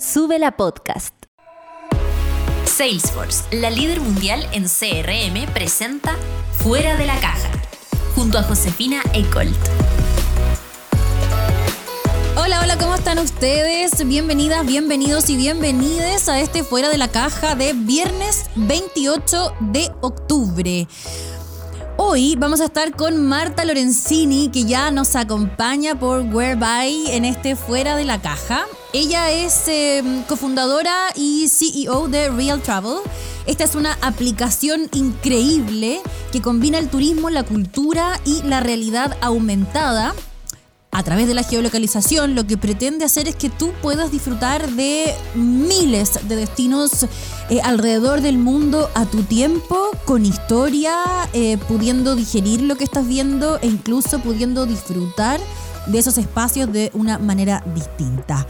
Sube la podcast. Salesforce, la líder mundial en CRM, presenta Fuera de la Caja, junto a Josefina Ecolt. Hola, hola, ¿cómo están ustedes? Bienvenidas, bienvenidos y bienvenides a este Fuera de la Caja de viernes 28 de octubre. Hoy vamos a estar con Marta Lorenzini, que ya nos acompaña por Whereby en este Fuera de la Caja. Ella es em, cofundadora y CEO de Real Travel. Esta es una aplicación increíble que combina el turismo, la cultura y la realidad aumentada a través de la geolocalización lo que pretende hacer es que tú puedas disfrutar de miles de destinos eh, alrededor del mundo a tu tiempo, con historia, eh, pudiendo digerir lo que estás viendo e incluso pudiendo disfrutar de esos espacios de una manera distinta.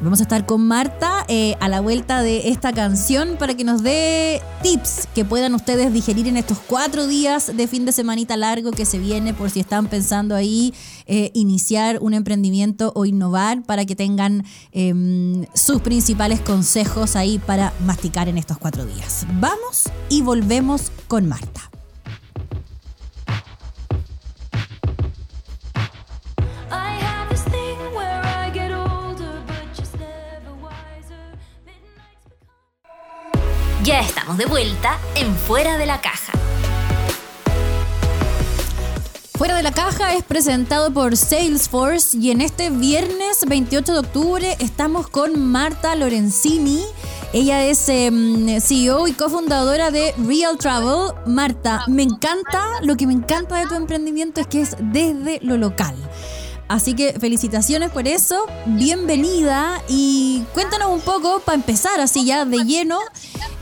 Vamos a estar con Marta eh, a la vuelta de esta canción para que nos dé tips que puedan ustedes digerir en estos cuatro días de fin de semanita largo que se viene por si están pensando ahí eh, iniciar un emprendimiento o innovar para que tengan em, sus principales consejos ahí para masticar en estos cuatro días. Vamos y volvemos con Marta. De vuelta en Fuera de la Caja. Fuera de la Caja es presentado por Salesforce y en este viernes 28 de octubre estamos con Marta Lorenzini. Ella es em, CEO y cofundadora de Real Travel. Marta, me encanta, lo que me encanta de tu emprendimiento es que es desde lo local. Así que felicitaciones por eso, bienvenida y cuéntanos un poco, para empezar así ya de lleno,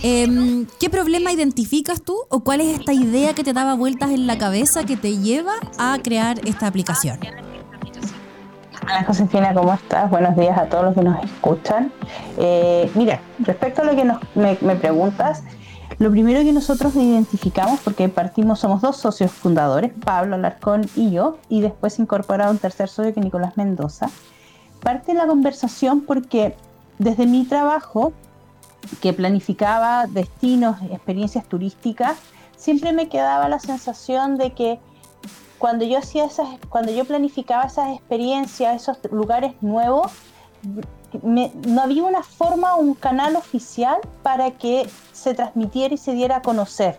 em, ¿qué problema identificas tú o cuál es esta idea que te daba vueltas en la cabeza que te lleva a crear esta aplicación? Hola Josefina, ¿cómo estás? Buenos días a todos los que nos escuchan. Eh, mira, respecto a lo que me, me preguntas, lo primero que nosotros identificamos, porque partimos, somos dos socios fundadores, Pablo Alarcón y yo, y después incorporado un tercer socio que Nicolás Mendoza, parte la conversación porque desde mi trabajo, que planificaba destinos, experiencias turísticas, siempre me quedaba la sensación de que cuando yo hacía esas, cuando yo planificaba esas experiencias, esos lugares nuevos, no había una forma o un canal oficial para que se transmitiera y se diera a conocer,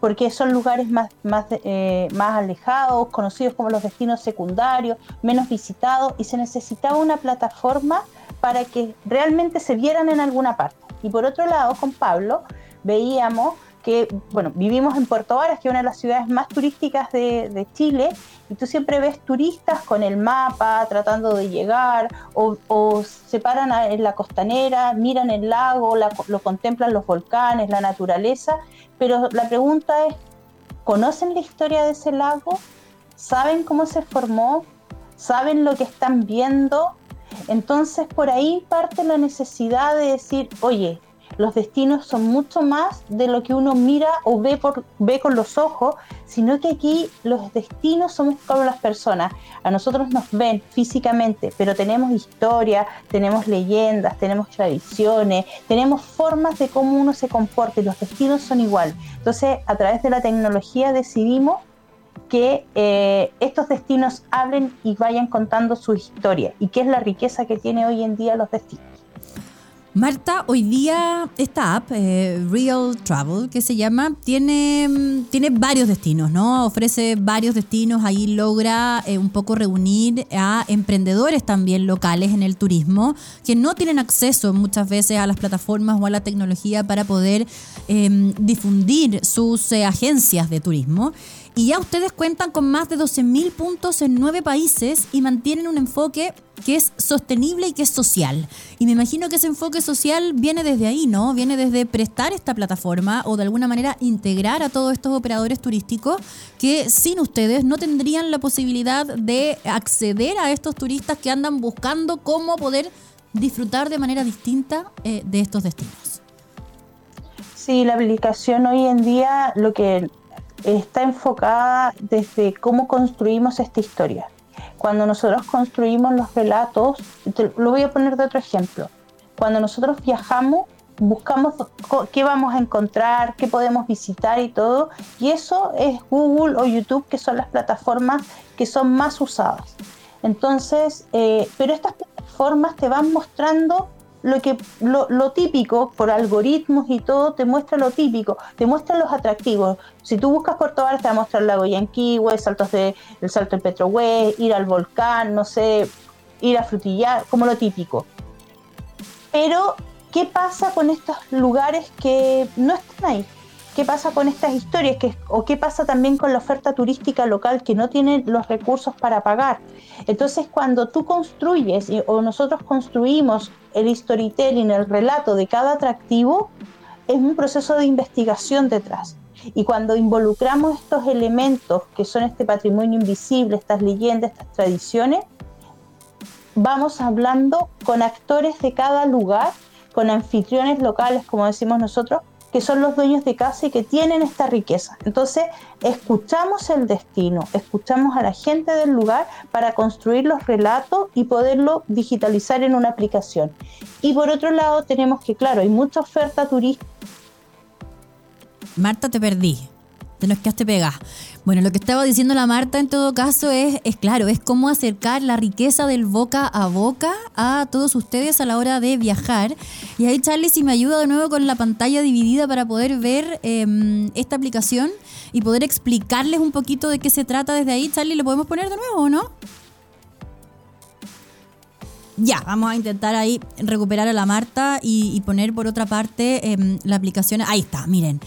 porque son lugares más, más, eh, más alejados, conocidos como los destinos secundarios, menos visitados, y se necesitaba una plataforma para que realmente se vieran en alguna parte. Y por otro lado, con Pablo, veíamos que, bueno, vivimos en Puerto Varas, que es una de las ciudades más turísticas de, Chile, y tú siempre ves turistas con el mapa tratando de llegar, o, se paran en la costanera, miran el lago, lo contemplan los volcanes, la naturaleza, pero la pregunta es, ¿conocen la historia de ese lago? ¿Saben cómo se formó? ¿Saben lo que están viendo? Entonces por ahí parte la necesidad de decir, oye, los destinos son mucho más de lo que uno mira o ve, por, ve con los ojos, sino que aquí los destinos somos como las personas. A nosotros nos ven físicamente, pero tenemos historia, tenemos leyendas, tenemos tradiciones, tenemos formas de cómo uno se comporta y los destinos son igual. Entonces, a través de la tecnología decidimos que eh, estos destinos hablen y vayan contando su historia y qué es la riqueza que tiene hoy en día los destinos. Marta, hoy día esta app, eh, Real Travel, que se llama, tiene, tiene varios destinos, ¿no? Ofrece varios destinos, ahí logra eh, un poco reunir a emprendedores también locales en el turismo, que no tienen acceso muchas veces a las plataformas o a la tecnología para poder em, difundir sus eh, agencias de turismo. Y ya ustedes cuentan con más de 12.000 puntos en nueve países y mantienen un enfoque que es sostenible y que es social. Y me imagino que ese enfoque social viene desde ahí, ¿no? Viene desde prestar esta plataforma o de alguna manera integrar a todos estos operadores turísticos que sin ustedes no tendrían la posibilidad de acceder a estos turistas que andan buscando cómo poder disfrutar de manera distinta eh, de estos destinos. Sí, la aplicación hoy en día lo que está enfocada desde cómo construimos esta historia. Cuando nosotros construimos los relatos, lo voy a poner de otro ejemplo. cuando nosotros viajamos, buscamos qué vamos a encontrar, qué podemos visitar y todo. Y eso es Google o YouTube, que son las plataformas que son más usadas. Entonces, eh, pero estas plataformas te van mostrando lo que lo, típico por algoritmos y todo te muestra lo típico te muestra los atractivos. Si tú buscas Varas te va a mostrar el lago Yanquihue saltos de el salto del Petrohue ir al volcán no sé ir a frutillar como lo típico. Pero qué pasa con estos lugares que no están ahí qué pasa con estas historias que, o qué pasa también con la oferta turística local que no tiene los recursos para pagar. Entonces, cuando tú construyes o nosotros construimos el storytelling, el relato de cada atractivo, es un proceso de investigación detrás. Y cuando involucramos estos elementos que son este patrimonio invisible, estas leyendas, estas tradiciones, vamos hablando con actores de cada lugar, con anfitriones locales, como decimos nosotros, que son los dueños de casa y que tienen esta riqueza. Entonces, escuchamos el destino, escuchamos a la gente del lugar para construir los relatos y poderlo digitalizar en una aplicación. Y por otro lado, tenemos que, claro, hay mucha oferta turística. Marta, te perdí. Te nos quedaste pegada. Bueno, lo que estaba diciendo la Marta en todo caso es, es claro, es cómo acercar la riqueza del boca a boca a todos ustedes a la hora de viajar. Y ahí Charlie, si me ayuda de nuevo con la pantalla dividida para poder ver em, esta aplicación y poder explicarles un poquito de qué se trata desde ahí. Charlie, ¿lo podemos poner de nuevo o no? Ya, vamos a intentar ahí recuperar a la Marta y, poner por otra parte em, la aplicación. Ahí está, miren.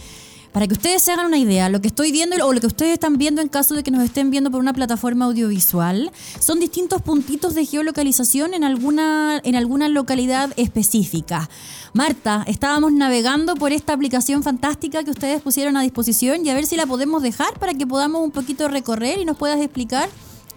Para que ustedes se hagan una idea, lo que estoy viendo o lo que ustedes están viendo en caso de que nos estén viendo por una plataforma audiovisual son distintos puntitos de geolocalización en alguna, en alguna localidad específica. Marta, estábamos navegando por esta aplicación fantástica que ustedes pusieron a disposición y a ver si la podemos dejar para que podamos un poquito recorrer y nos puedas explicar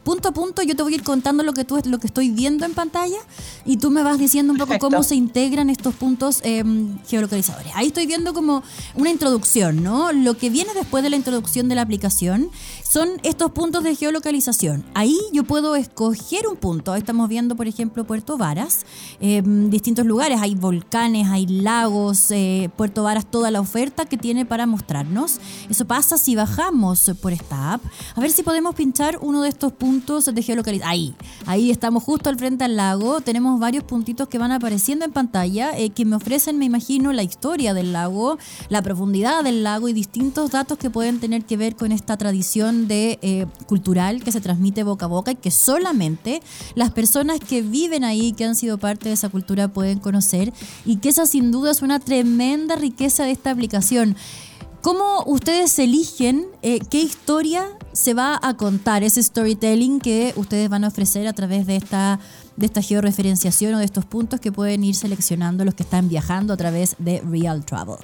punto a punto yo te voy a ir contando lo que tú lo que estoy viendo en pantalla y tú me vas diciendo un poco cómo se integran estos puntos em, geolocalizadores. Ahí estoy viendo como una introducción, ¿no? Lo que viene después de la introducción de la aplicación son estos puntos de geolocalización. Ahí yo puedo escoger un punto. Ahí estamos viendo, por ejemplo, Puerto Varas, em, distintos lugares. Hay volcanes, hay lagos, eh, Puerto Varas, toda la oferta que tiene para mostrarnos. Eso pasa si bajamos por esta app. A ver si podemos pinchar uno de estos puntos de geolocalización. Ahí, ahí estamos justo al frente al lago. Tenemos varios puntitos que van apareciendo en pantalla eh, que me ofrecen, me imagino, la historia del lago, la profundidad del lago y distintos datos que pueden tener que ver con esta tradición de eh, cultural que se transmite boca a boca y que solamente las personas que viven ahí, que han sido parte de esa cultura, pueden conocer y que esa sin duda es una tremenda riqueza de esta aplicación. ¿Cómo ustedes eligen eh, qué historia se va a contar, ese storytelling que ustedes van a ofrecer a través de esta, de esta georreferenciación o de estos puntos que pueden ir seleccionando los que están viajando a través de Real Travel?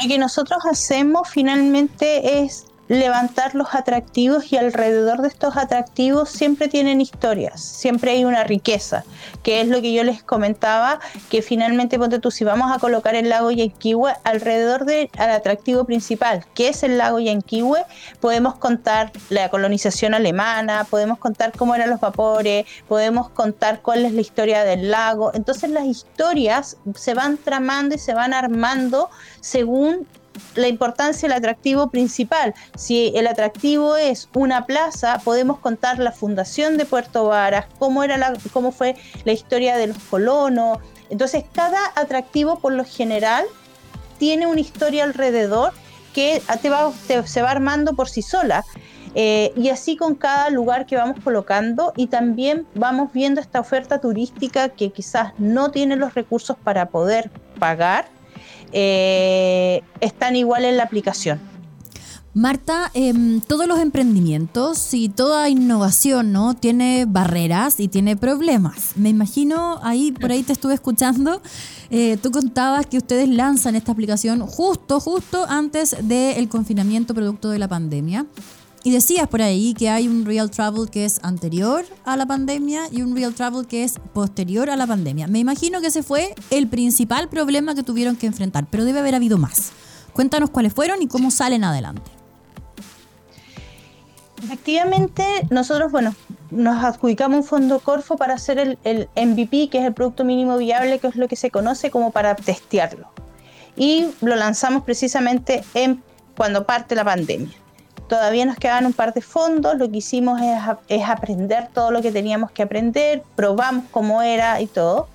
Lo que nosotros hacemos finalmente es levantar los atractivos y alrededor de estos atractivos siempre tienen historias, siempre hay una riqueza, que es lo que yo les comentaba, que finalmente, ponte tú, si vamos a colocar el lago Yanquihue alrededor del atractivo principal, que es el lago Yanquihue, podemos contar la colonización alemana, podemos contar cómo eran los vapores, podemos contar cuál es la historia del lago, entonces las historias se van tramando y se van armando según la importancia del atractivo principal. Si el atractivo es una plaza, podemos contar la fundación de Puerto Varas, cómo, era cómo fue la historia de los colonos. Entonces, cada atractivo, por lo general, tiene una historia alrededor que se va armando por sí sola. Eh, y así con cada lugar que vamos colocando y también vamos viendo esta oferta turística que quizás no tiene los recursos para poder pagar eh, están igual en la aplicación. Marta, em, todos los emprendimientos y toda innovación, ¿no? Tiene barreras y tiene problemas. Me imagino, ahí por ahí te estuve escuchando, eh, tú contabas que ustedes lanzan esta aplicación justo, justo antes del confinamiento producto de la pandemia. Y decías por ahí que hay un real travel que es anterior a la pandemia y un real travel que es posterior a la pandemia. Me imagino que ese fue el principal problema que tuvieron que enfrentar, pero debe haber habido más. Cuéntanos cuáles fueron y cómo salen adelante. Efectivamente, nosotros, bueno, nos adjudicamos un fondo Corfo para hacer el, el, MVP, que es el producto mínimo viable, que es lo que se conoce como para testearlo. Y lo lanzamos precisamente en, cuando parte la pandemia. Todavía nos quedaban un par de fondos, lo que hicimos es, es aprender todo lo que teníamos que aprender, probamos cómo era y todo.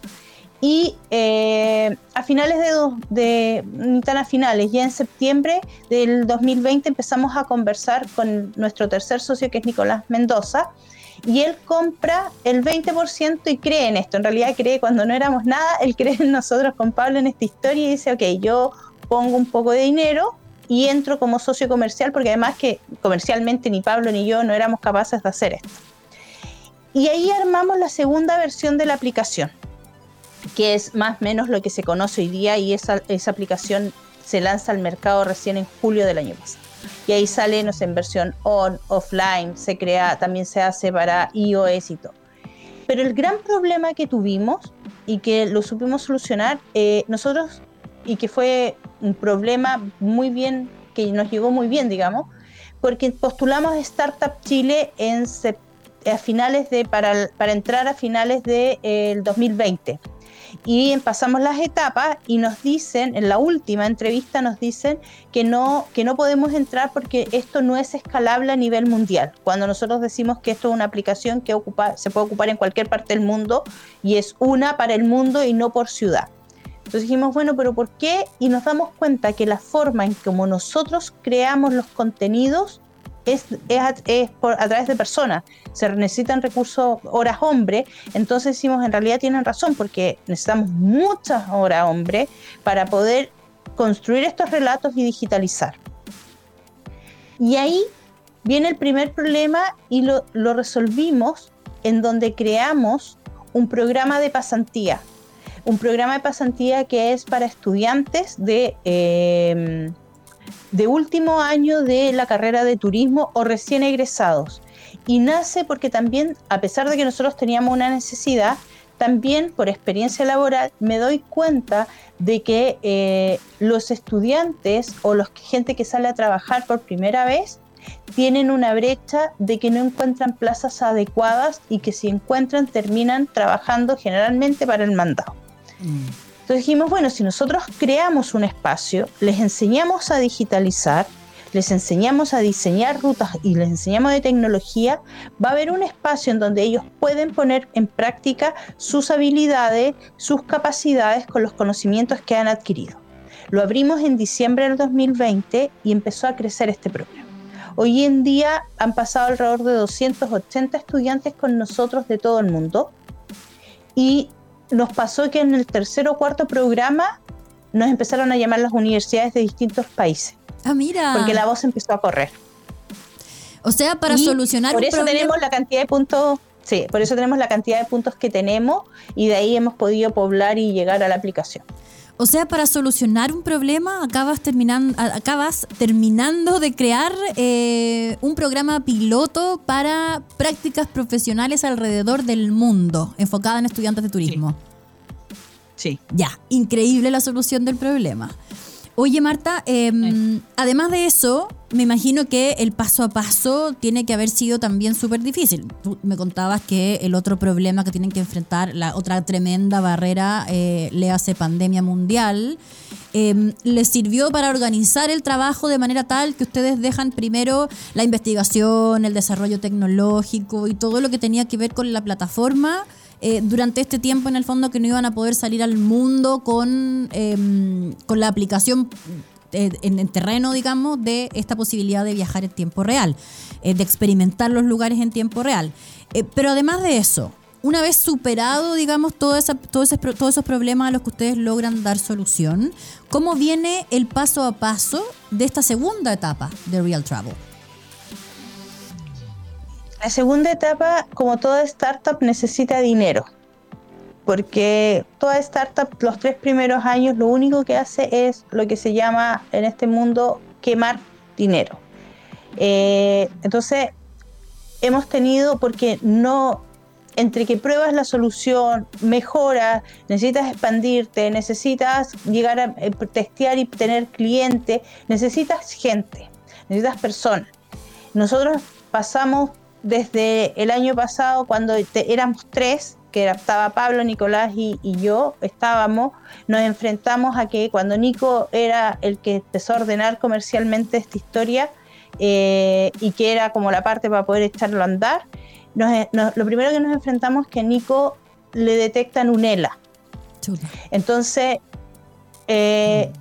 Y eh, a finales de, ni tan a finales, ya en septiembre del 2020 empezamos a conversar con nuestro tercer socio que es Nicolás Mendoza y él compra el 20% y cree en esto. En realidad cree cuando no éramos nada, él cree en nosotros con Pablo en esta historia y dice, ok, yo pongo un poco de dinero y entro como socio comercial porque además que comercialmente ni Pablo ni yo no éramos capaces de hacer esto. Y ahí armamos la segunda versión de la aplicación que es más o menos lo que se conoce hoy día y esa, esa aplicación se lanza al mercado recién en julio del año pasado. Y ahí sale, no sé, en versión on, offline, se crea, también se hace para iOS y todo. Pero el gran problema que tuvimos y que lo supimos solucionar, eh, nosotros, y que fue un problema muy bien, que nos llegó muy bien, digamos, porque postulamos Startup Chile en a finales de, para, para entrar a finales del de, 2020 y pasamos las etapas y nos dicen, en la última entrevista nos dicen que no, que no podemos entrar porque esto no es escalable a nivel mundial. Cuando nosotros decimos que esto es una aplicación que se puede ocupar en cualquier parte del mundo y es una para el mundo y no por ciudad. Entonces dijimos, bueno, pero ¿por qué? Y nos damos cuenta que la forma en como nosotros creamos los contenidos es, es, por, a través de personas. Se necesitan recursos, horas hombre. Entonces decimos, en realidad tienen razón, porque necesitamos muchas horas hombre para poder construir estos relatos y digitalizar. Y ahí viene el primer problema y lo, lo resolvimos en donde creamos un programa de pasantía. Un programa de pasantía que es para estudiantes de... Eh, de último año de la carrera de turismo o recién egresados. Y nace porque también, a pesar de que nosotros teníamos una necesidad, también por experiencia laboral me doy cuenta de que eh, los estudiantes o la gente que sale a trabajar por primera vez tienen una brecha de que no encuentran plazas adecuadas y que si encuentran terminan trabajando generalmente para el mandado. Entonces dijimos, bueno, si nosotros creamos un espacio, les enseñamos a digitalizar, les enseñamos a diseñar rutas y les enseñamos de tecnología, va a haber un espacio en donde ellos pueden poner en práctica sus habilidades, sus capacidades con los conocimientos que han adquirido. Lo abrimos en diciembre del 2020 y empezó a crecer este programa. Hoy en día han pasado alrededor de 280 estudiantes con nosotros de todo el mundo y nos pasó que en el tercer o cuarto programa nos empezaron a llamar las universidades de distintos países. Ah, mira. Porque la voz empezó a correr. O sea, para solucionar por eso tenemos la cantidad de puntos, sí, por eso tenemos la cantidad de puntos que tenemos y de ahí hemos podido poblar y llegar a la aplicación. O sea, para solucionar un problema acabas terminando, acabas terminando de crear eh, un programa piloto para prácticas profesionales alrededor del mundo, enfocada en estudiantes de turismo. Sí. Ya, increíble la solución del problema. Oye, Marta, em, además de eso, me imagino que el paso a paso tiene que haber sido también súper difícil. Tú me contabas que el otro problema que tienen que enfrentar, la otra tremenda barrera, eh, le hace pandemia mundial, eh, les sirvió para organizar el trabajo de manera tal que ustedes dejan primero la investigación, el desarrollo tecnológico y todo lo que tenía que ver con la plataforma eh, durante este tiempo en el fondo que no iban a poder salir al mundo con, em, con la aplicación eh, en terreno, digamos, de esta posibilidad de viajar en tiempo real, eh, de experimentar los lugares en tiempo real. pero además de eso, una vez superado, digamos, todo esa, todo todos esos problemas a los que ustedes logran dar solución, ¿cómo viene el paso a paso de esta segunda etapa de Real Travel? La segunda etapa, como toda startup, necesita dinero, porque toda startup los tres primeros años lo único que hace es lo que se llama en este mundo quemar dinero. Eh, entonces, hemos tenido, porque no, entre que pruebas la solución, mejoras, necesitas expandirte, necesitas llegar a eh, testear y tener clientes, necesitas gente, necesitas personas. Nosotros pasamos desde el año pasado, cuando éramos tres, que estaba Pablo, Nicolás y, yo, estábamos, nos enfrentamos a que cuando Nico era el que empezó a ordenar comercialmente esta historia eh, y que era como la parte para poder echarlo a andar, lo primero que nos enfrentamos es que a Nico le detectan un ELA. Entonces, eh,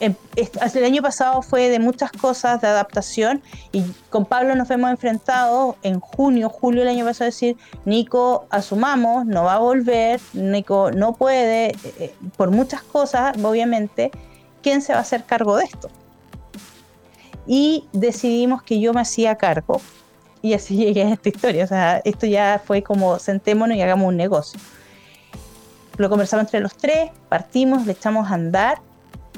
el año pasado fue de muchas cosas de adaptación y con Pablo nos hemos enfrentado en junio, julio del año pasado, decir, Nico, asumamos, no va a volver, Nico no puede, eh, eh, por muchas cosas, obviamente, ¿quién se va a hacer cargo de esto? Y decidimos que yo me hacía cargo y así llegué a esta historia. O sea, esto ya fue como sentémonos y hagamos un negocio. Lo conversamos entre los tres, partimos, le echamos a andar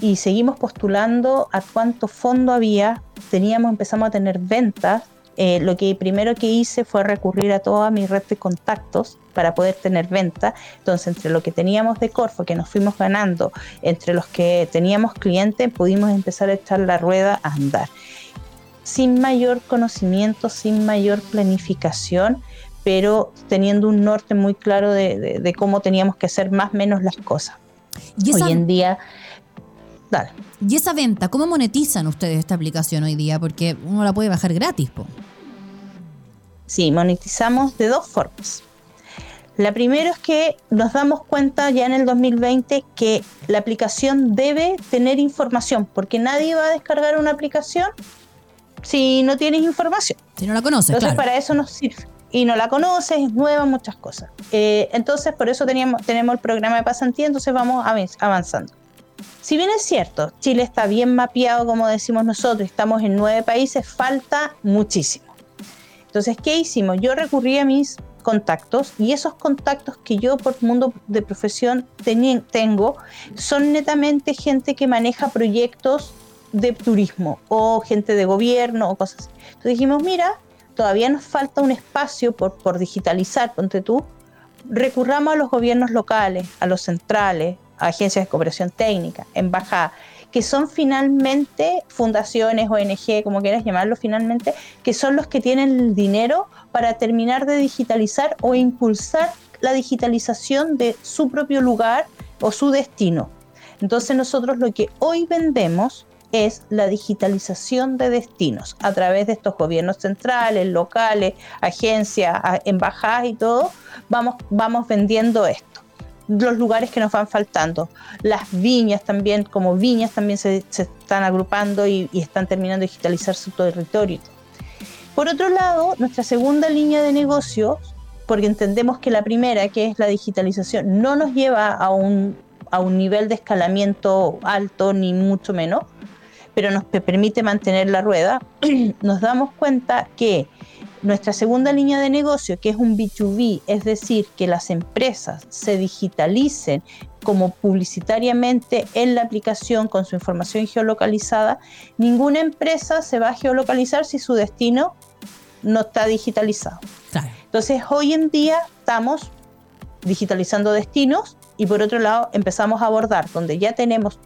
y seguimos postulando a cuánto fondo había, teníamos, empezamos a tener ventas. Eh, lo que primero que hice fue recurrir a toda mi red de contactos para poder tener ventas. Entonces, entre lo que teníamos de Corfo, que nos fuimos ganando, entre los que teníamos clientes, pudimos empezar a echar la rueda a andar. Sin mayor conocimiento, sin mayor planificación, pero teniendo un norte muy claro de, cómo teníamos que hacer más o menos las cosas. Hoy en día ¿Y esa venta, cómo monetizan ustedes esta aplicación hoy día? Porque uno la puede bajar gratis, po. Sí, monetizamos de dos formas. La primera es que nos damos cuenta ya en el 2020 que la aplicación debe tener información, porque nadie va a descargar una aplicación si no tienes información. Si no la conoces. Entonces para eso nos sirve. Y no la conoces, es nueva, muchas cosas. Eh, entonces por eso teníamos, tenemos el programa de pasantía, entonces vamos avanzando. Si bien es cierto, Chile está bien mapeado, como decimos nosotros, estamos en nueve países, falta muchísimo. Entonces, ¿qué hicimos? Yo recurrí a mis contactos y esos contactos que yo por mundo de profesión tengo son netamente gente que maneja proyectos de turismo o gente de gobierno o cosas así. Entonces dijimos, mira, todavía nos falta un espacio por, por digitalizar, ponte tú, recurramos a los gobiernos locales, a los centrales, agencias de cooperación técnica, embajadas, que son finalmente fundaciones, ONG, como quieras llamarlo finalmente, que son los que tienen el dinero para terminar de digitalizar o impulsar la digitalización de su propio lugar o su destino. Entonces nosotros lo que hoy vendemos es la digitalización de destinos a través de estos gobiernos centrales, locales, agencias, embajadas y todo, vamos, vamos vendiendo esto los lugares que nos van faltando. Las viñas también, como viñas, también se, están agrupando y, están terminando de digitalizar su territorio. Por otro lado, nuestra segunda línea de negocio, porque entendemos que la primera, que es la digitalización, no nos lleva a un, a un nivel de escalamiento alto, ni mucho menos, pero nos permite mantener la rueda, nos damos cuenta que nuestra segunda línea de negocio, que es un B2B, es decir, que las empresas se digitalicen como publicitariamente en la aplicación con su información geolocalizada, ninguna empresa se va a geolocalizar si su destino no está digitalizado. Entonces, hoy en día estamos digitalizando destinos y por otro lado empezamos a abordar donde ya tenemos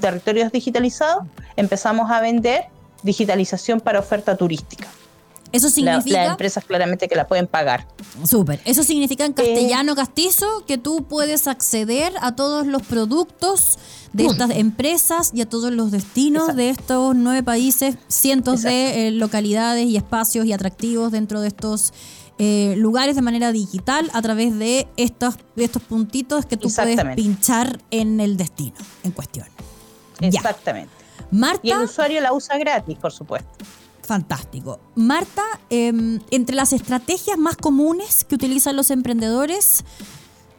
territorios digitalizados, empezamos a vender digitalización para oferta turística. Eso significa. las empresas claramente que la pueden pagar. Súper. Eso significa en castellano castizo que tú puedes acceder a todos los productos de estas empresas y a todos los destinos de estos nueve países, cientos de eh, localidades y espacios y atractivos dentro de estos eh, lugares de manera digital a través de estos, estos puntitos que tú puedes pinchar en el destino en cuestión. Exactamente. Marta, y el usuario la usa gratis, por supuesto. Fantástico. Marta, em, entre las estrategias más comunes que utilizan los emprendedores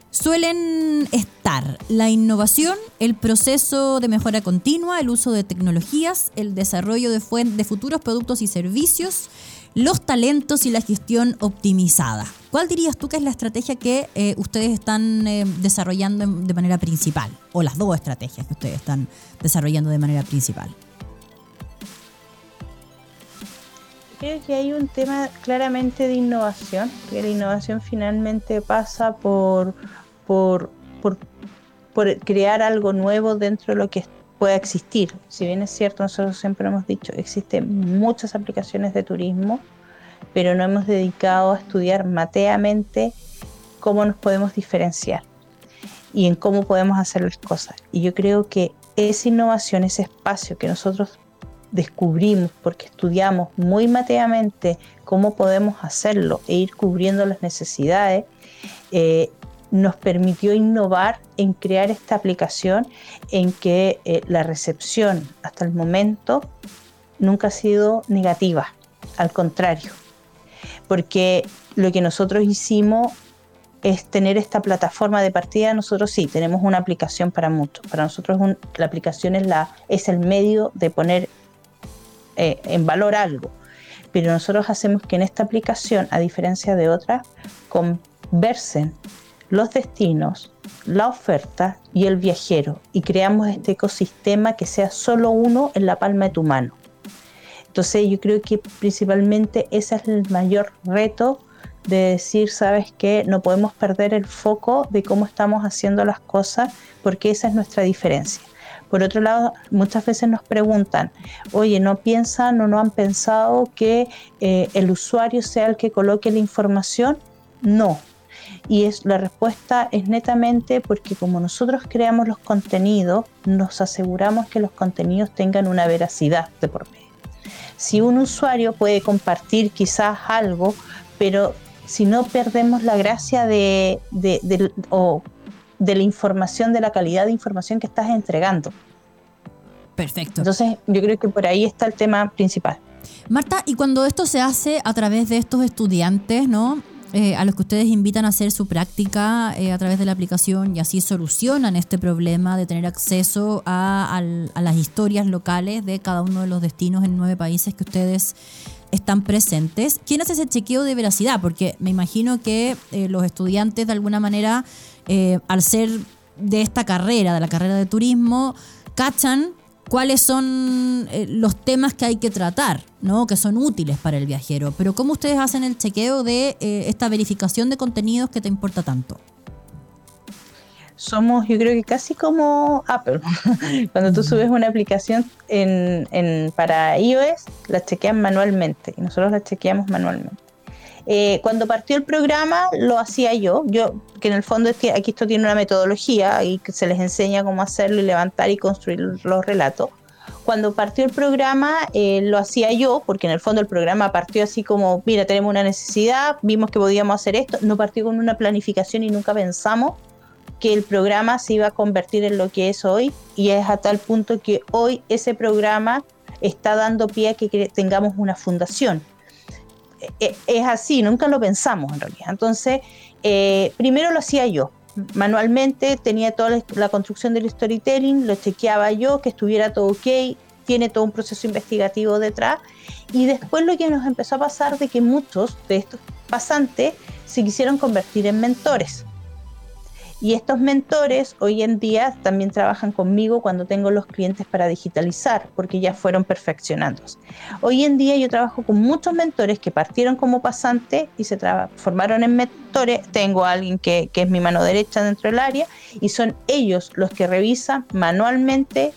suelen estar la innovación, el proceso de mejora continua, el uso de tecnologías, el desarrollo de, de futuros productos y servicios, los talentos y la gestión optimizada. ¿Cuál dirías tú que es la estrategia que eh, ustedes están eh, desarrollando de manera principal? O las dos estrategias que ustedes están desarrollando de manera principal. Creo que hay un tema claramente de innovación, que la innovación finalmente pasa por, por, por, crear algo nuevo dentro de lo que pueda existir. Si bien es cierto, nosotros siempre hemos dicho, existen muchas aplicaciones de turismo, pero no hemos dedicado a estudiar mateamente cómo nos podemos diferenciar y en cómo podemos hacer las cosas. Y yo creo que esa innovación, ese espacio que nosotros descubrimos porque estudiamos muy mateamente cómo podemos hacerlo e ir cubriendo las necesidades, eh, nos permitió innovar en crear esta aplicación en que eh, la recepción hasta el momento nunca ha sido negativa, al contrario, porque lo que nosotros hicimos es tener esta plataforma de partida. Nosotros sí, tenemos una aplicación para muchos. Para nosotros la aplicación es, la, es el medio de poner eh, en valor algo. Pero nosotros hacemos que en esta aplicación, a diferencia de otras, conversen los destinos, la oferta y el viajero y creamos este ecosistema que sea solo uno en la palma de tu mano. Entonces yo creo que principalmente ese es el mayor reto de decir, sabes que no podemos perder el foco de cómo estamos haciendo las cosas porque esa es nuestra diferencia. Por otro lado, muchas veces nos preguntan, oye, ¿no piensan o no han pensado que eh, el usuario sea el que coloque la información? No, y la respuesta es netamente porque como nosotros creamos los contenidos, nos aseguramos que los contenidos tengan una veracidad de por medio. Si un usuario puede compartir quizás algo, pero si no perdemos la gracia de la información, de la calidad de información que estás entregando. Perfecto. Entonces, yo creo que por ahí está el tema principal. Marta, y cuando esto se hace a través de estos estudiantes, ¿no? Eh, a los que ustedes invitan a hacer su práctica eh, a través de la aplicación y así solucionan este problema de tener acceso a, las historias locales de cada uno de los destinos en nueve países que ustedes están presentes. ¿Quién hace ese chequeo de veracidad? Porque me imagino que eh, los estudiantes de alguna manera, al ser de esta carrera, de la carrera de turismo, cachan cuáles son eh, los temas que hay que tratar, ¿no? que son útiles para el viajero. Pero ¿cómo ustedes hacen el chequeo de eh, esta verificación de contenidos que te importa tanto? Somos, yo creo que casi como Apple. Cuando tú subes una aplicación en, para iOS, la chequean manualmente y nosotros la chequeamos manualmente. Eh, cuando partió el programa lo hacía yo, yo que en el fondo es que aquí esto tiene una metodología y se les enseña cómo hacerlo y levantar y construir los relatos. Cuando partió el programa eh, lo hacía yo, porque en el fondo el programa partió así como, mira, tenemos una necesidad, vimos que podíamos hacer esto, no partió con una planificación y nunca pensamos que el programa se iba a convertir en lo que es hoy y es a tal punto que hoy ese programa está dando pie a que tengamos una fundación es así, nunca lo pensamos en realidad. Entonces, eh, primero lo hacía yo, manualmente, tenía toda la construcción del storytelling, lo chequeaba yo, que estuviera todo ok, tiene todo un proceso investigativo detrás. Y después lo que nos empezó a pasar de que muchos de estos pasantes se quisieron convertir en mentores. Y estos mentores hoy en día también trabajan conmigo cuando tengo los clientes para digitalizar, porque ya fueron perfeccionados. Hoy en día yo trabajo con muchos mentores que partieron como pasantes y se formaron en mentores. Tengo a alguien que, es mi mano derecha dentro del área y son ellos los que revisan manualmente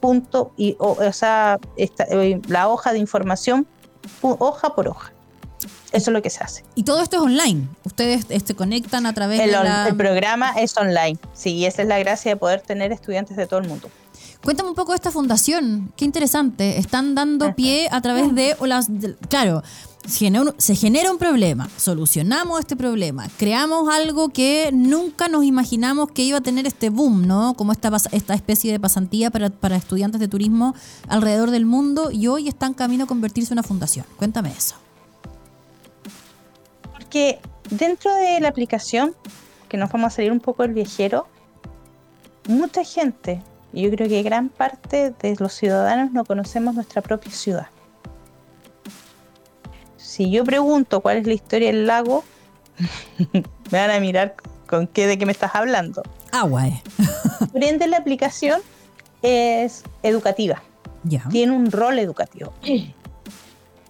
punto y o, sea, eh, la hoja de información hoja por hoja. Eso es lo que se hace. Y todo esto es online. Ustedes se este, conectan a través el, de la... El programa es online. Sí, y esa es la gracia de poder tener estudiantes de todo el mundo. Cuéntame un poco de esta fundación. Qué interesante. Están dando pie a través de... las, claro, se genera un problema, solucionamos este problema, creamos algo que nunca nos imaginamos que iba a tener este boom, ¿no? Como esta, esta especie de pasantía para, para estudiantes de turismo alrededor del mundo y hoy está en camino a convertirse en una fundación. Cuéntame eso que dentro de la aplicación, que nos vamos a salir un poco del viajero, mucha gente, yo creo que gran parte de los ciudadanos no conocemos nuestra propia ciudad. Si yo pregunto cuál es la historia del lago, me van a mirar con qué de qué me estás hablando. Agua. Eh. Por ende, la aplicación es educativa. Tiene un rol educativo.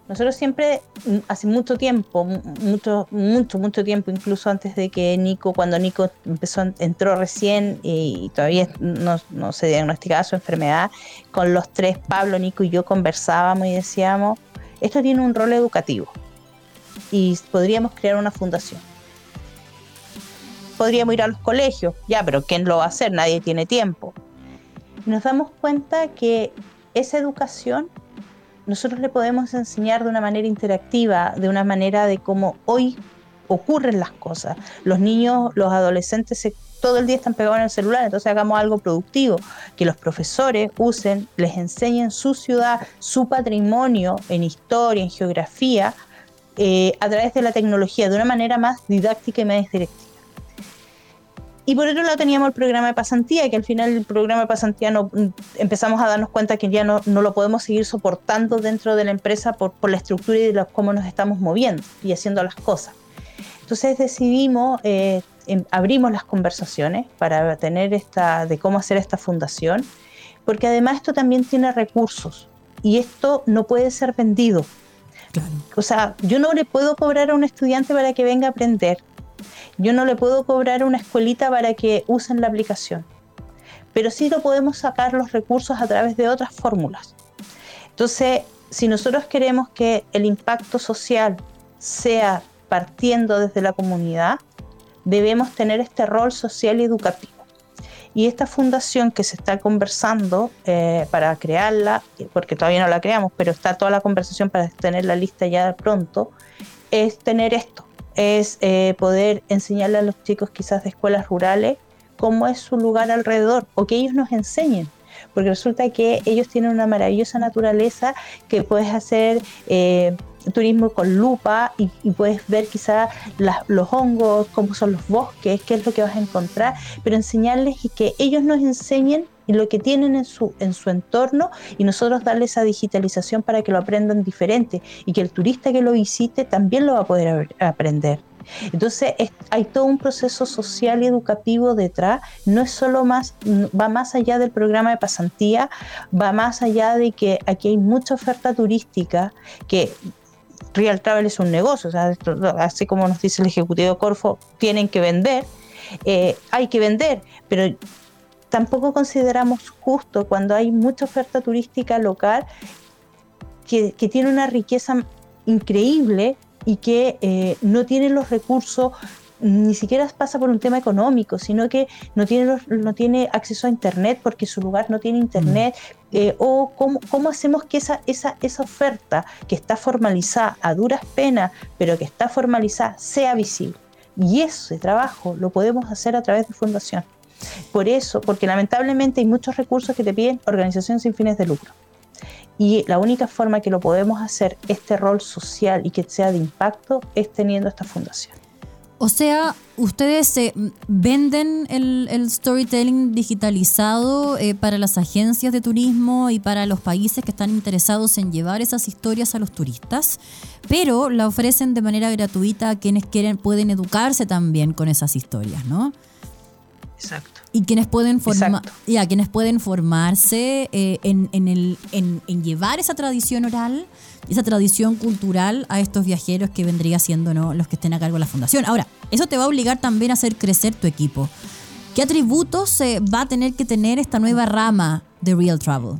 Nosotros siempre, mm, hace mucho tiempo, mucho, mucho, mucho tiempo, incluso antes de que Nico, cuando Nico empezó, entró recién y todavía no, no se diagnosticaba su enfermedad, con los tres, Pablo, Nico y yo conversábamos y decíamos, esto tiene un rol educativo. y podríamos crear una fundación. Podríamos ir a los colegios, ya, pero ¿quién lo va a hacer? Nadie tiene tiempo. nos damos cuenta que esa educación nosotros le podemos enseñar de una manera interactiva, de una manera de cómo hoy ocurren las cosas. Los niños, los adolescentes todo el día están pegados en el celular, entonces hagamos algo productivo, que los profesores usen, les enseñen su ciudad, su patrimonio en historia, en geografía, eh, a través de la tecnología, de una manera más didáctica y más directiva. Y por otro lado teníamos el programa de pasantía, que al final el programa de pasantía no, mm, empezamos a darnos cuenta que ya no, no, lo podemos seguir soportando dentro de la empresa por, por la estructura y de cómo nos estamos moviendo y haciendo las cosas. Entonces decidimos, eh, em, abrimos las conversaciones para tener esta, de cómo hacer esta fundación, porque además esto también tiene recursos y esto no puede ser vendido. O sea, yo no le puedo cobrar a un estudiante para que venga a aprender. Yo no le puedo cobrar a una escuelita para que usen la aplicación. Pero sí lo podemos sacar los recursos a través de otras fórmulas. Entonces, si nosotros queremos que el impacto social sea partiendo desde la comunidad, debemos tener este rol social y educativo. Y esta fundación que se está conversando eh, para crearla, porque todavía no la creamos, pero está toda la conversación para tener la lista ya pronto, es tener esto, es eh, poder enseñarle a los chicos quizás de escuelas rurales cómo es su lugar alrededor o que ellos nos enseñen porque resulta que ellos tienen una maravillosa naturaleza que puedes hacer eh, turismo con lupa y, puedes ver quizá los hongos, cómo son los bosques, qué es lo que vas a encontrar, pero enseñarles y que ellos nos enseñen lo que tienen en su, en su entorno y nosotros darles esa digitalización para que lo aprendan diferente y que el turista que lo visite también lo va a poder aprender. Entonces hay todo un proceso social y educativo detrás, no es solo más, va más allá del programa de pasantía, va más allá de que aquí hay mucha oferta turística que Real Travel es un negocio, así como nos dice el ejecutivo Corfo, tienen que vender, eh, hay que vender, pero tampoco consideramos justo cuando hay mucha oferta turística local que, tiene una riqueza increíble y que eh, no tiene los recursos ni siquiera pasa por un tema económico, sino que no tiene, no tiene acceso a Internet porque su lugar no tiene Internet, mm. eh, o cómo, cómo, hacemos que esa, esa, esa oferta que está formalizada a duras penas, pero que está formalizada, sea visible. Y ese trabajo lo podemos hacer a través de fundación. Por eso, porque lamentablemente hay muchos recursos que te piden organizaciones sin fines de lucro. Y la única forma que lo podemos hacer, este rol social y que sea de impacto, es teniendo esta fundación. O sea, ustedes se venden el, storytelling digitalizado eh, para las agencias de turismo y para los países que están interesados en llevar esas historias a los turistas, pero la ofrecen de manera gratuita a quienes quieren, pueden educarse también con esas historias, ¿no? Exacto. Y quienes pueden, forma quienes pueden formarse eh, en, en, el, en, en llevar esa tradición oral esa tradición cultural a estos viajeros que vendría siendo ¿no? los que estén a cargo de la fundación. Ahora, eso te va a obligar también a hacer crecer tu equipo. ¿Qué atributos se va a tener que tener esta nueva rama de Real Travel?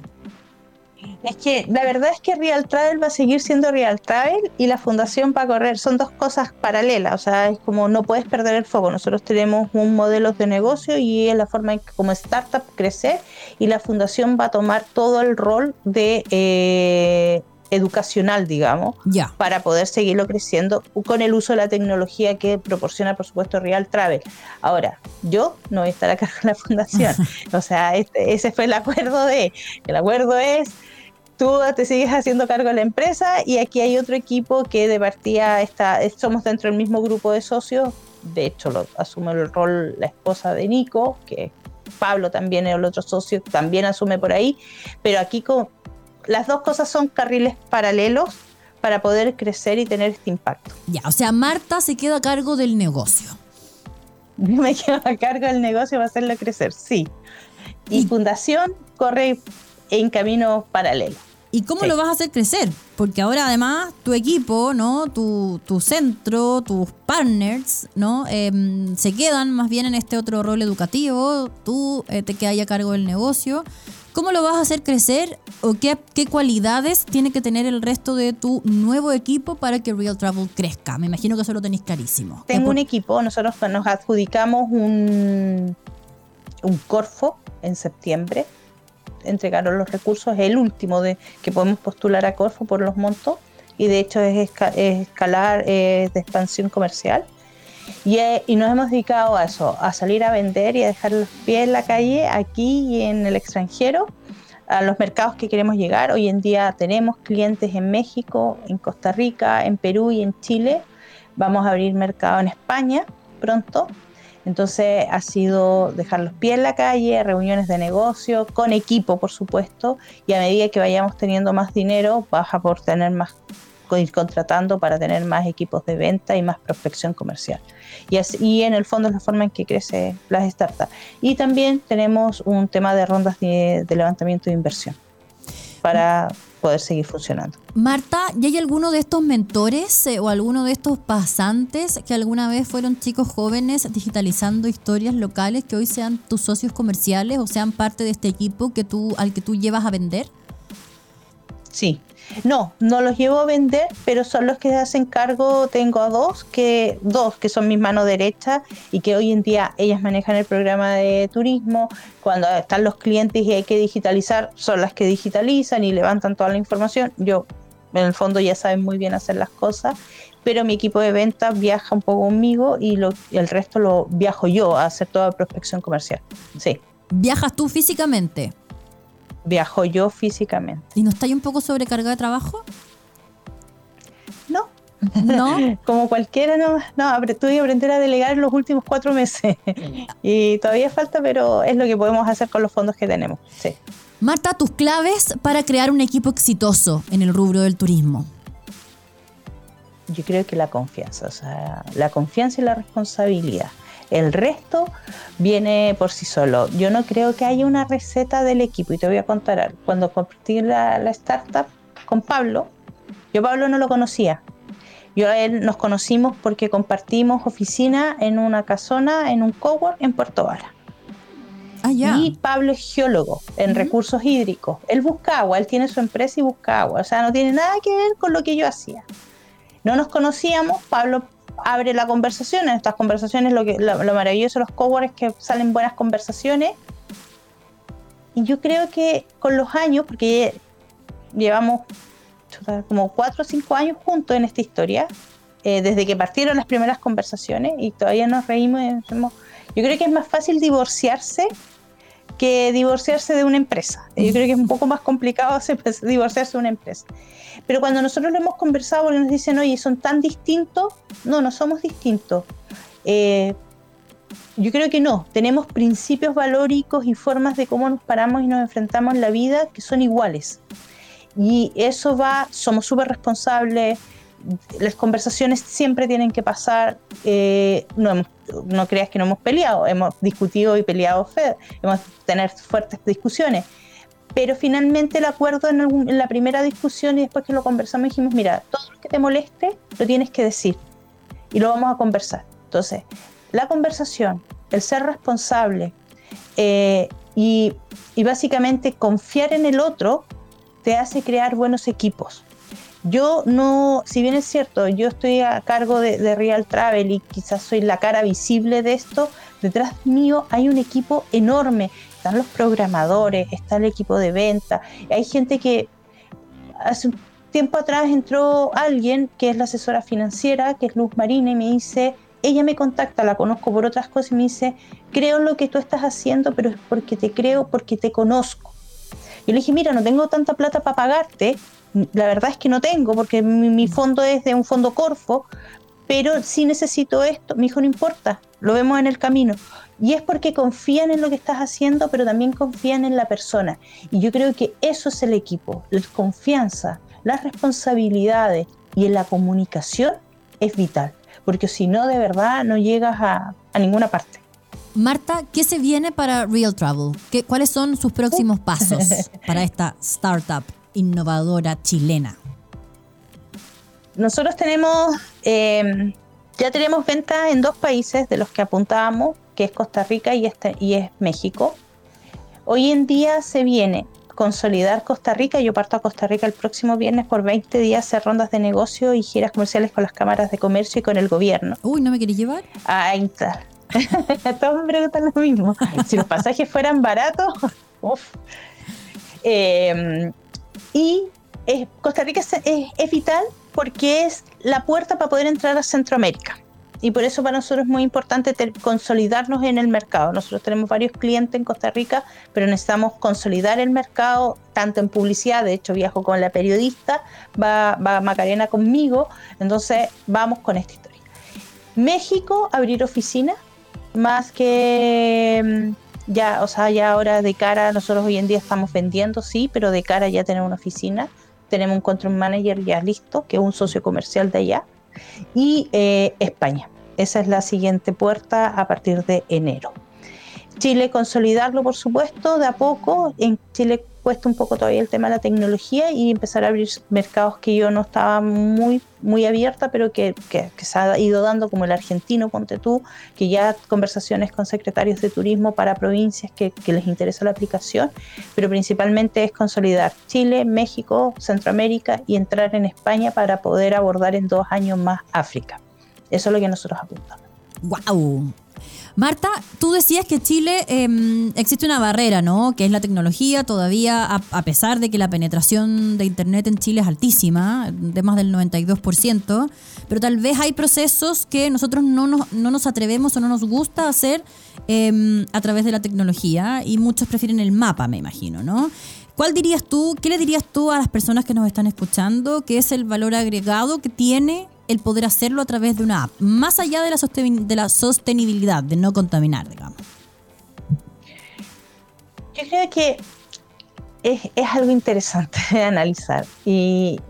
Es que la verdad es que Real Travel va a seguir siendo Real Travel y la fundación va a correr. Son dos cosas paralelas, o sea, es como no puedes perder el foco. Nosotros tenemos un modelo de negocio y es la forma en que como startup crecer y la fundación va a tomar todo el rol de eh, educacional, digamos, para poder seguirlo creciendo con el uso de la tecnología que proporciona, por supuesto, Real Travel. Ahora, yo no voy a estar a cargo de la fundación. o sea, este, ese fue el acuerdo de, el acuerdo es, tú te sigues haciendo cargo de la empresa y aquí hay otro equipo que de partida está, somos dentro del mismo grupo de socios. De hecho, lo, asume el rol la esposa de Nico, que Pablo también, el otro socio, también asume por ahí, pero aquí con, las dos cosas son carriles paralelos para poder crecer y tener este impacto. Ya, o sea, Marta se queda a cargo del negocio. Me quedo a cargo del negocio para hacerlo crecer, sí. Y, Fundación corre en camino paralelo. ¿Y cómo lo vas a hacer crecer? Porque ahora además tu equipo, ¿no? Tu, tu centro, tus partners, ¿no? Em, se quedan más bien en este otro rol educativo. Tú eh, te quedas a cargo del negocio. ¿Cómo lo vas a hacer crecer o qué, qué cualidades tiene que tener el resto de tu nuevo equipo para que Real Travel crezca? Me imagino que eso lo tenéis clarísimo. Tengo un equipo, nosotros nos adjudicamos un, un Corfo en septiembre. Entregaron los recursos, es el último de que podemos postular a Corfo por los montos y de hecho es, escalar de expansión comercial. Y, y, nos hemos dedicado a eso, a salir a vender y a dejar los pies en la calle aquí y en el extranjero, a los mercados que queremos llegar. Hoy en día tenemos clientes en México, en Costa Rica, en Perú y en Chile. Vamos a abrir mercado en España pronto. Entonces ha sido dejar los pies en la calle, reuniones de negocio, con equipo por supuesto, y a medida que vayamos teniendo más dinero, vas a poder tener más ir contratando para tener más equipos de venta y más prospección comercial. Y, así, en el fondo es la forma en que crece las startups. Y también tenemos un tema de rondas de, levantamiento de inversión para poder seguir funcionando. Marta, ¿y hay alguno de estos mentores eh, o alguno de estos pasantes que alguna vez fueron chicos jóvenes digitalizando historias locales que hoy sean tus socios comerciales o sean parte de este equipo que tú, al que tú llevas a vender? Sí, no, no los llevo a vender, pero son los que hacen cargo. Tengo a dos que, dos que son mis manos derechas y que hoy en día ellas manejan el programa de turismo. Cuando están los clientes y hay que digitalizar, son las que digitalizan y levantan toda la información. Yo, en el fondo, ya saben muy bien hacer las cosas, pero mi equipo de ventas viaja un poco conmigo y el resto lo viajo yo a hacer toda prospección comercial. Sí. ¿Viajas tú físicamente? Viajo yo físicamente. ¿Y no estáis un poco sobrecargada de trabajo? No. ¿No? Como cualquiera, no, no, tuve que aprender a delegar en los últimos cuatro meses. y todavía falta, pero es lo que podemos hacer con los fondos que tenemos. Sí. Marta, tus claves para crear un equipo exitoso en el rubro del turismo. Yo creo que la confianza, o sea, la confianza y la responsabilidad. El resto viene por sí solo. Yo no creo que haya una receta del equipo y te voy a contar Cuando compartí la, startup con Pablo, yo Pablo no lo conocía. Yo a él nos conocimos porque compartimos oficina en una casona, en un cowork en Puerto Vara. Ah, y Pablo es geólogo en recursos hídricos. Él busca agua, él tiene su empresa y busca agua. O sea, no tiene nada que ver con lo que yo hacía. No nos conocíamos, Pablo abre la conversación. En estas conversaciones lo, que, lo, maravilloso de los coworkers es que salen buenas conversaciones. Y yo creo que con los años, porque llevamos como cuatro o cinco años juntos en esta historia, eh, desde que partieron las primeras conversaciones y todavía nos reímos y decimos, yo creo que es más fácil divorciarse que divorciarse de una empresa. Yo creo que es un poco más complicado divorciarse de una empresa. Pero cuando nosotros lo hemos conversado, porque nos dicen, oye, son tan distintos, no, no somos distintos. Eh, yo creo que no, tenemos principios valóricos y formas de cómo nos paramos y nos enfrentamos en la vida que son iguales. Y eso va, somos súper responsables, las conversaciones siempre tienen que pasar, eh, no, no creas que no hemos peleado, hemos discutido y peleado, fe, hemos tener fuertes discusiones, pero finalmente el acuerdo en, la primera discusión y después que lo conversamos dijimos, mira, todo lo que te moleste lo tienes que decir y lo vamos a conversar. Entonces, la conversación, el ser responsable eh, y, y básicamente confiar en el otro te hace crear buenos equipos. Yo no, si bien es cierto, yo estoy a cargo de, Real Travel y quizás soy la cara visible de esto, detrás mío hay un equipo enorme. Están los programadores, está el equipo de venta, hay gente que hace un tiempo atrás entró alguien que es la asesora financiera, que es Luz Marina, y me dice, ella me contacta, la conozco por otras cosas y me dice, creo en lo que tú estás haciendo, pero es porque te creo, porque te conozco. Yo le dije, mira, no tengo tanta plata para pagarte, la verdad es que no tengo, porque mi, fondo es de un fondo Corfo, pero sí necesito esto. Me dijo, no importa, lo vemos en el camino. Y es porque confían en lo que estás haciendo, pero también confían en la persona. Y yo creo que eso es el equipo, la confianza, las responsabilidades y en la comunicación es vital, porque si no, de verdad no llegas a, ninguna parte. Marta, ¿qué se viene para Real Travel? ¿Qué, ¿Cuáles son sus próximos pasos para esta startup? innovadora chilena? Nosotros tenemos, eh, ya tenemos ventas en dos países de los que apuntábamos, que es Costa Rica y, este, y es México. Hoy en día se viene consolidar Costa Rica. Yo parto a Costa Rica el próximo viernes por 20 días, hacer rondas de negocio y giras comerciales con las cámaras de comercio y con el gobierno. Uy, ¿no me querés llevar? Ahí está. Todos me preguntan lo mismo. Si los pasajes fueran baratos, uff. Em, y Costa Rica es vital porque es la puerta para poder entrar a Centroamérica y por eso para nosotros es muy importante consolidarnos en el mercado. Nosotros tenemos varios clientes en Costa Rica, pero necesitamos consolidar el mercado tanto en publicidad, de hecho viajo con la periodista, va, Macarena conmigo, entonces vamos con esta historia. México, abrir oficina, más que mm, ya, o sea, ya ahora de cara, nosotros hoy en día estamos vendiendo, sí, pero de cara ya tener una oficina, tenemos un control manager ya listo, que es un socio comercial de allá, y eh, España. Esa es la siguiente puerta a partir de enero. Chile consolidarlo, por supuesto, de a poco. En Chile cuesta un poco todavía el tema de la tecnología y empezar a abrir mercados que yo no estaba muy, muy abierta, pero que, se ha ido dando, como el argentino, ponte tú, que ya conversaciones con secretarios de turismo para provincias que, que les interesa la aplicación, pero principalmente es consolidar Chile, México, Centroamérica y entrar en España para poder abordar en dos años más África. Eso es lo que nosotros apuntamos. ¡Wow! Marta, tú decías que Chile em, existe una barrera, ¿no? Que es la tecnología. Todavía, a, pesar de que la penetración de Internet en Chile es altísima, de más del 92%, pero tal vez hay procesos que nosotros no nos, no nos atrevemos o no nos gusta hacer em, a través de la tecnología y muchos prefieren el mapa, me imagino, ¿no? ¿Cuál dirías tú, qué le dirías tú a las personas que nos están escuchando que es el valor agregado que tiene el poder hacerlo a través de una app, más allá de la, sostenibilidad, de no contaminar, digamos? Yo creo que es, algo interesante de analizar y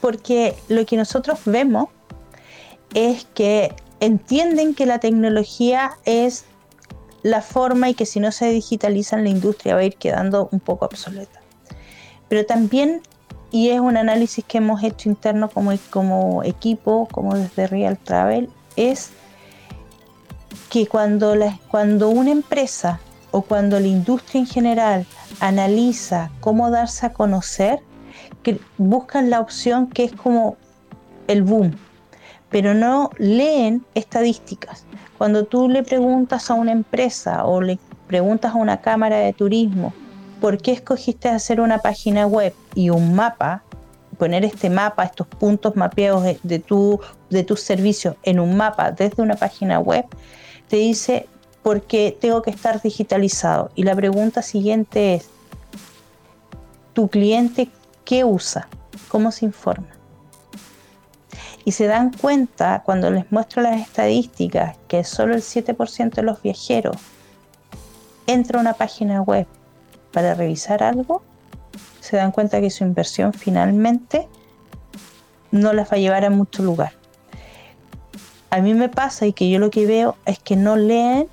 porque lo que nosotros vemos es que entienden que la tecnología es la forma y que si no se digitaliza en la industria va a ir quedando un poco obsoleta. Pero también y es un análisis que hemos hecho interno como, como equipo, como desde Real Travel, es que cuando, cuando una empresa o cuando la industria en general analiza cómo darse a conocer, buscan la opción que es como el boom, pero no leen estadísticas. Cuando tú le preguntas a una empresa o le preguntas a una cámara de turismo ¿por qué escogiste hacer una página web y un mapa? Poner este mapa, estos puntos mapeados de, tu, de tus servicios en un mapa desde una página web, te dice porque tengo que estar digitalizado. Y la pregunta siguiente es, ¿tu cliente qué usa? ¿Cómo se informa? Y se dan cuenta cuando les muestro las estadísticas que solo el 7% de los viajeros entra a una página web para revisar algo, se dan cuenta que su inversión finalmente no las va a llevar a mucho lugar. A mí me pasa y que yo lo que veo es que no leen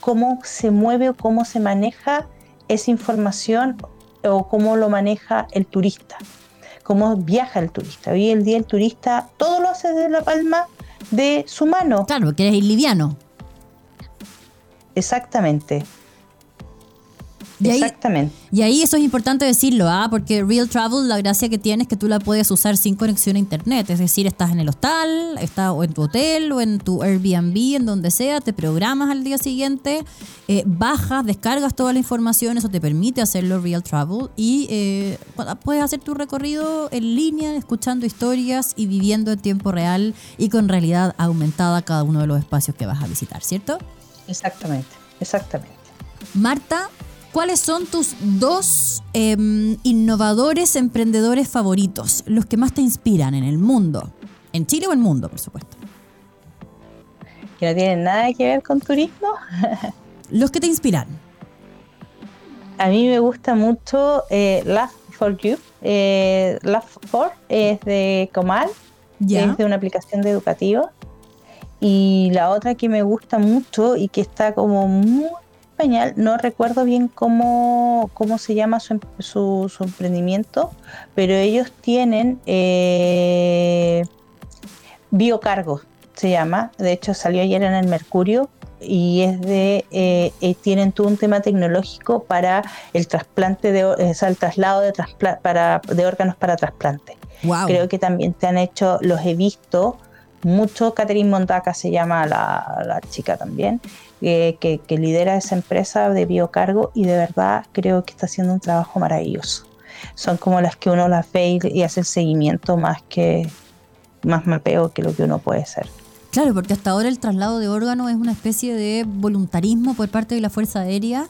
cómo se mueve o cómo se maneja esa información o cómo lo maneja el turista, cómo viaja el turista. Hoy el día el turista todo lo hace de la palma de su mano. Claro, que eres liviano. Exactamente. Y Exactamente. y ahí eso es importante decirlo, ¿ah? porque Real Travel la gracia que tiene es que tú la puedes usar sin conexión a internet, es decir, estás en el hostal, estás o en tu hotel o en tu Airbnb, en donde sea, te programas al día siguiente, eh, bajas, descargas toda la información, eso te permite hacerlo Real Travel y eh, puedes hacer tu recorrido en línea, escuchando historias y viviendo en tiempo real y con realidad aumentada cada uno de los espacios que vas a visitar, ¿cierto? Exactamente, exactamente. Marta, ¿Cuáles son tus dos em, innovadores emprendedores favoritos? Los que más te inspiran en el mundo. En Chile o en el mundo, por supuesto. Que no tienen nada que ver con turismo. los que te inspiran. A mí me gusta mucho eh, Love for You. Eh, Love for es de Comal. Es de una aplicación de educativo. Y la otra que me gusta mucho y que está como muy no recuerdo bien cómo, cómo se llama su, su, emprendimiento, pero ellos tienen eh, biocargo, se llama, de hecho salió ayer en el Mercurio, y es de eh, eh, tienen todo un tema tecnológico para el trasplante de el traslado de para, de órganos para trasplante. Creo que también te han hecho, los he visto mucho. Catherine Montaca se llama la, chica también, que, que, lidera esa empresa de biocargo y de verdad creo que está haciendo un trabajo maravilloso. Son como las que uno las ve y, y hace el seguimiento más que más mapeo que lo que uno puede ser. Claro, porque hasta ahora el traslado de órganos es una especie de voluntarismo por parte de la Fuerza Aérea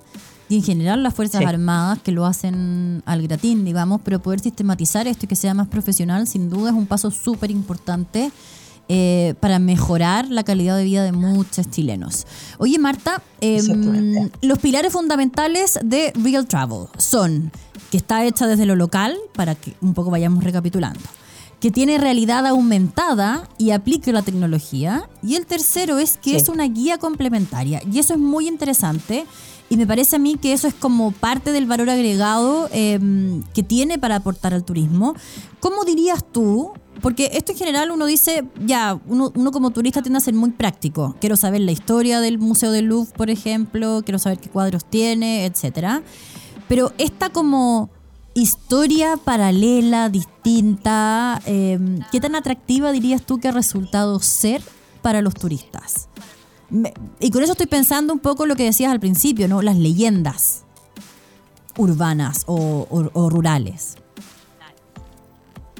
y en general las Fuerzas Armadas que lo hacen al gratín, digamos, pero poder sistematizar esto y que sea más profesional sin duda es un paso súper importante. Eh, para mejorar la calidad de vida de muchos chilenos. Oye, Marta, em, los pilares fundamentales de Real Travel son que está hecha desde lo local, para que un poco vayamos recapitulando que tiene realidad aumentada y aplica la tecnología. Y el tercero es que es una guía complementaria. Y eso es muy interesante. Y me parece a mí que eso es como parte del valor agregado em, que tiene para aportar al turismo. ¿Cómo dirías tú? Porque esto en general uno dice, ya, uno, uno como turista tiende a ser muy práctico. Quiero saber la historia del Museo del Louvre, por ejemplo, quiero saber qué cuadros tiene, etcétera. Pero esta como historia paralela, distinta, em, ¿qué tan atractiva dirías tú que ha resultado ser para los turistas? y con eso estoy pensando un poco lo que decías al principio, ¿no? Las leyendas urbanas o, rurales.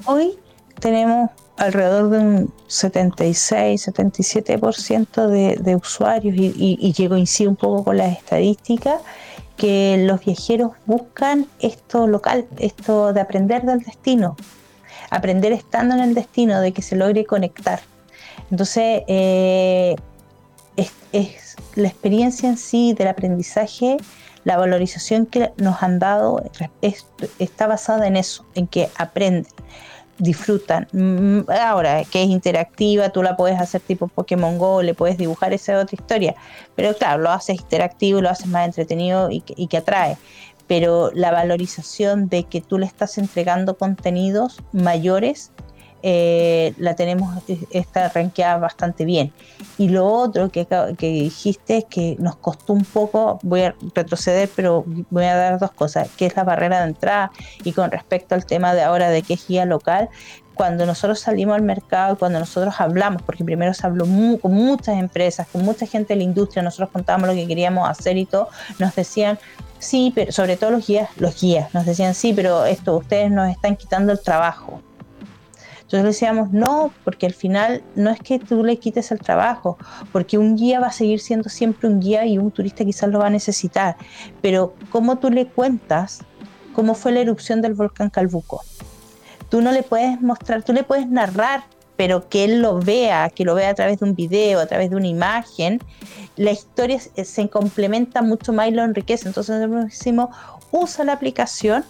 Hoy tenemos alrededor de un 76, 77% de, de usuarios y, y, y un poco con las estadísticas que los viajeros buscan esto local, esto de aprender del destino, aprender estando en el destino, de que se logre conectar. Entonces, eh, es, la experiencia en sí del aprendizaje, la valorización que nos han dado, está basada en eso, en que aprenden disfrutan. Mm, ahora, que es interactiva, tú la puedes hacer tipo Pokémon Go, le puedes dibujar, esa otra historia. Pero claro, lo haces interactivo, lo haces más entretenido y que, y que atrae. Pero la valorización de que tú le estás entregando contenidos mayores eh, la tenemos, está rankeada bastante bien. Y lo otro que, que dijiste es que nos costó un poco, voy a retroceder, pero voy a dar dos cosas, que es la barrera de entrada y con respecto al tema de ahora de que es guía local, cuando nosotros salimos al mercado, cuando nosotros hablamos, porque primero se habló con muchas empresas, con mucha gente de la industria, nosotros contábamos lo que queríamos hacer y todo, nos decían, sí, pero sobre todo los guías, los guías, nos decían, sí, pero esto, ustedes nos están quitando el trabajo. Entonces decíamos, no, porque al final no es que tú le quites el trabajo, porque un guía va a seguir siendo siempre un guía y un turista quizás lo va a necesitar, pero ¿cómo tú le cuentas cómo fue la erupción del volcán Calbuco? Tú no le puedes mostrar, tú le puedes narrar, pero que él lo vea, que lo vea a través de un video, a través de una imagen, la historia se complementa mucho más y lo enriquece. Entonces nosotros decimos, usa la aplicación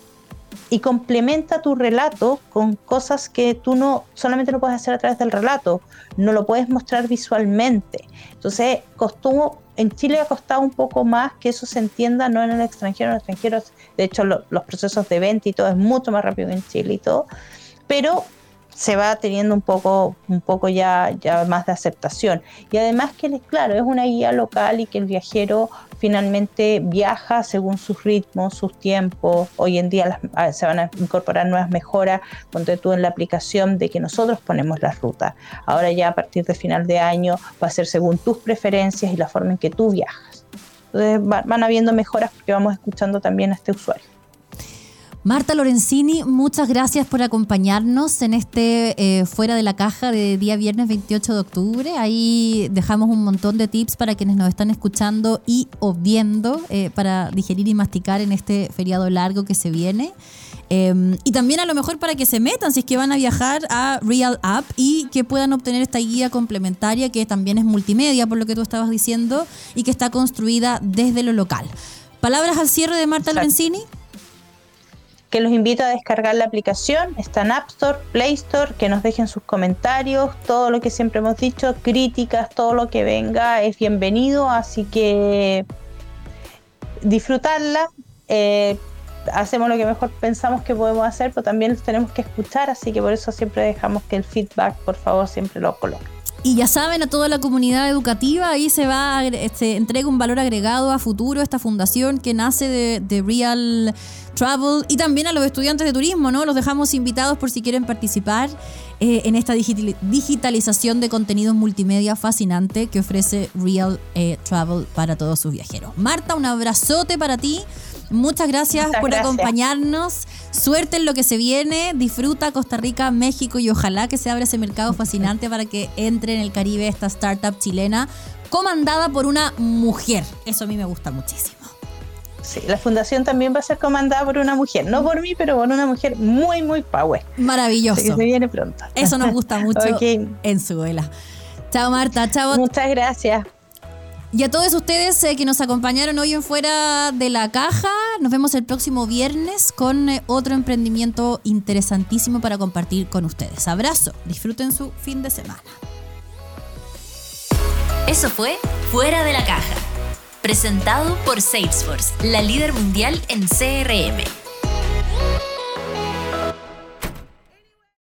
y complementa tu relato con cosas que tú no solamente lo puedes hacer a través del relato, no lo puedes mostrar visualmente. Entonces, costó, en Chile ha costado un poco más que eso se entienda, no en el extranjero, en el extranjero, de hecho, los procesos de venta y todo es mucho más rápido que en Chile y todo, pero se va teniendo un poco, un poco ya, ya más de aceptación. Y además que, claro, es una guía local y que el viajero finalmente viaja según sus ritmos, sus tiempos. Hoy en día ah, se van a incorporar nuevas mejoras, ponte tú en la aplicación de que nosotros ponemos las rutas. Ahora ya a partir de final de año va a ser según tus preferencias y la forma en que tú viajas. Entonces van habiendo mejoras porque vamos escuchando también a este usuario. Marta Lorenzini, muchas gracias por acompañarnos en este eh, Fuera de la Caja de día viernes 28 de octubre. Ahí dejamos un montón de tips para quienes nos están escuchando y o viendo eh, para digerir y masticar en este feriado largo que se viene. Em, y también a lo mejor para que se metan si es que van a viajar a Real App y que puedan obtener esta guía complementaria que también es multimedia, por lo que tú estabas diciendo, y que está construida desde lo local. Palabras al cierre de Marta Lorenzini que los invito a descargar la aplicación, está en App Store, Play Store, que nos dejen sus comentarios, todo lo que siempre hemos dicho, críticas, todo lo que venga es bienvenido, así que disfrutarla. Eh, hacemos lo que mejor pensamos que podemos hacer, pero también tenemos que escuchar, así que por eso siempre dejamos que el feedback, por favor, siempre lo coloque. Y ya saben, a toda la comunidad educativa, ahí se va, se entrega un valor agregado a futuro esta fundación que nace de, de Real Travel y también a los estudiantes de turismo, ¿no? Los dejamos invitados por si quieren participar eh, en esta digitalización de contenidos multimedia fascinante que ofrece Real eh, Travel para todos sus viajeros. Marta, un abrazote para ti. Muchas gracias por acompañarnos. Suerte en lo que se viene. Disfruta Costa Rica, México y ojalá que se abra ese mercado fascinante para que entre en el Caribe esta startup chilena comandada por una mujer. Eso a mí me gusta muchísimo. Sí, la fundación también va a ser comandada por una mujer, no por mí, pero por una mujer muy, muy power. Maravilloso. que se viene pronto. Eso nos gusta mucho en su vela. Chao Marta, chao. Muchas gracias. Y a todos ustedes eh, que nos acompañaron hoy en Fuera de la Caja, nos vemos el próximo viernes con eh, otro emprendimiento interesantísimo para compartir con ustedes. Abrazo, disfruten su fin de semana. Eso fue Fuera de la Caja, presentado por Salesforce, la líder mundial en CRM.